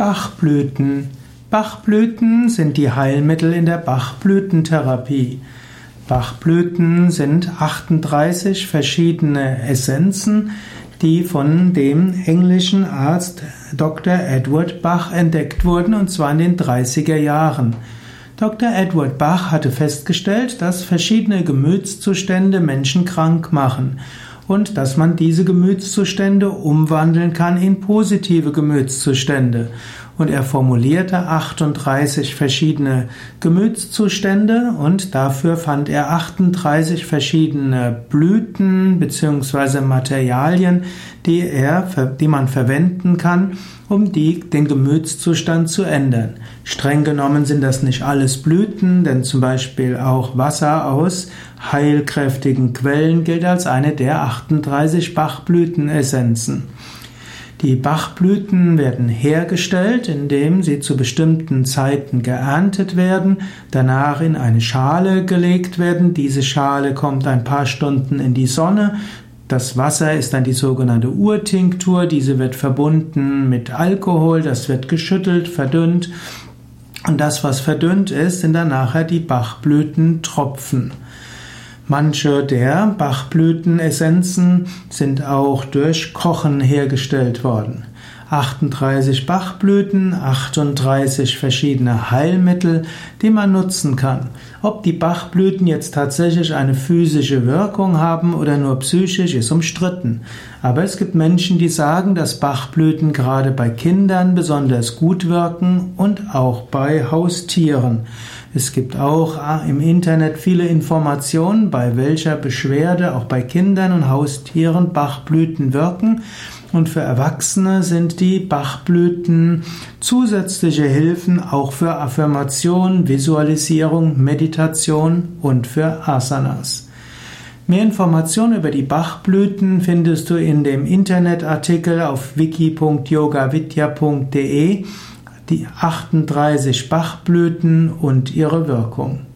Bachblüten. Bachblüten sind die Heilmittel in der Bachblütentherapie. Bachblüten sind 38 verschiedene Essenzen, die von dem englischen Arzt Dr. Edward Bach entdeckt wurden, und zwar in den 30er Jahren. Dr. Edward Bach hatte festgestellt, dass verschiedene Gemütszustände Menschen krank machen und dass man diese Gemütszustände umwandeln kann in positive Gemütszustände. Und er formulierte 38 verschiedene Gemütszustände und dafür fand er 38 verschiedene Blüten bzw. Materialien, die er, die man verwenden kann, um die, den Gemütszustand zu ändern. Streng genommen sind das nicht alles Blüten, denn zum Beispiel auch Wasser aus heilkräftigen Quellen gilt als eine der 38 Bachblütenessenzen. Die Bachblüten werden hergestellt, indem sie zu bestimmten Zeiten geerntet werden, danach in eine Schale gelegt werden. Diese Schale kommt ein paar Stunden in die Sonne. Das Wasser ist dann die sogenannte Urtinktur. Diese wird verbunden mit Alkohol. Das wird geschüttelt, verdünnt. Und das, was verdünnt ist, sind dann nachher die Bachblütentropfen. Manche der Bachblütenessenzen sind auch durch Kochen hergestellt worden. 38 Bachblüten, 38 verschiedene Heilmittel, die man nutzen kann. Ob die Bachblüten jetzt tatsächlich eine physische Wirkung haben oder nur psychisch, ist umstritten. Aber es gibt Menschen, die sagen, dass Bachblüten gerade bei Kindern besonders gut wirken und auch bei Haustieren. Es gibt auch ah, im Internet viele Informationen, bei welcher Beschwerde auch bei Kindern und Haustieren Bachblüten wirken. Und für Erwachsene sind die Bachblüten zusätzliche Hilfen auch für Affirmation, Visualisierung, Meditation und für Asanas. Mehr Informationen über die Bachblüten findest du in dem Internetartikel auf wiki.yogavidya.de die 38 Bachblüten und ihre Wirkung.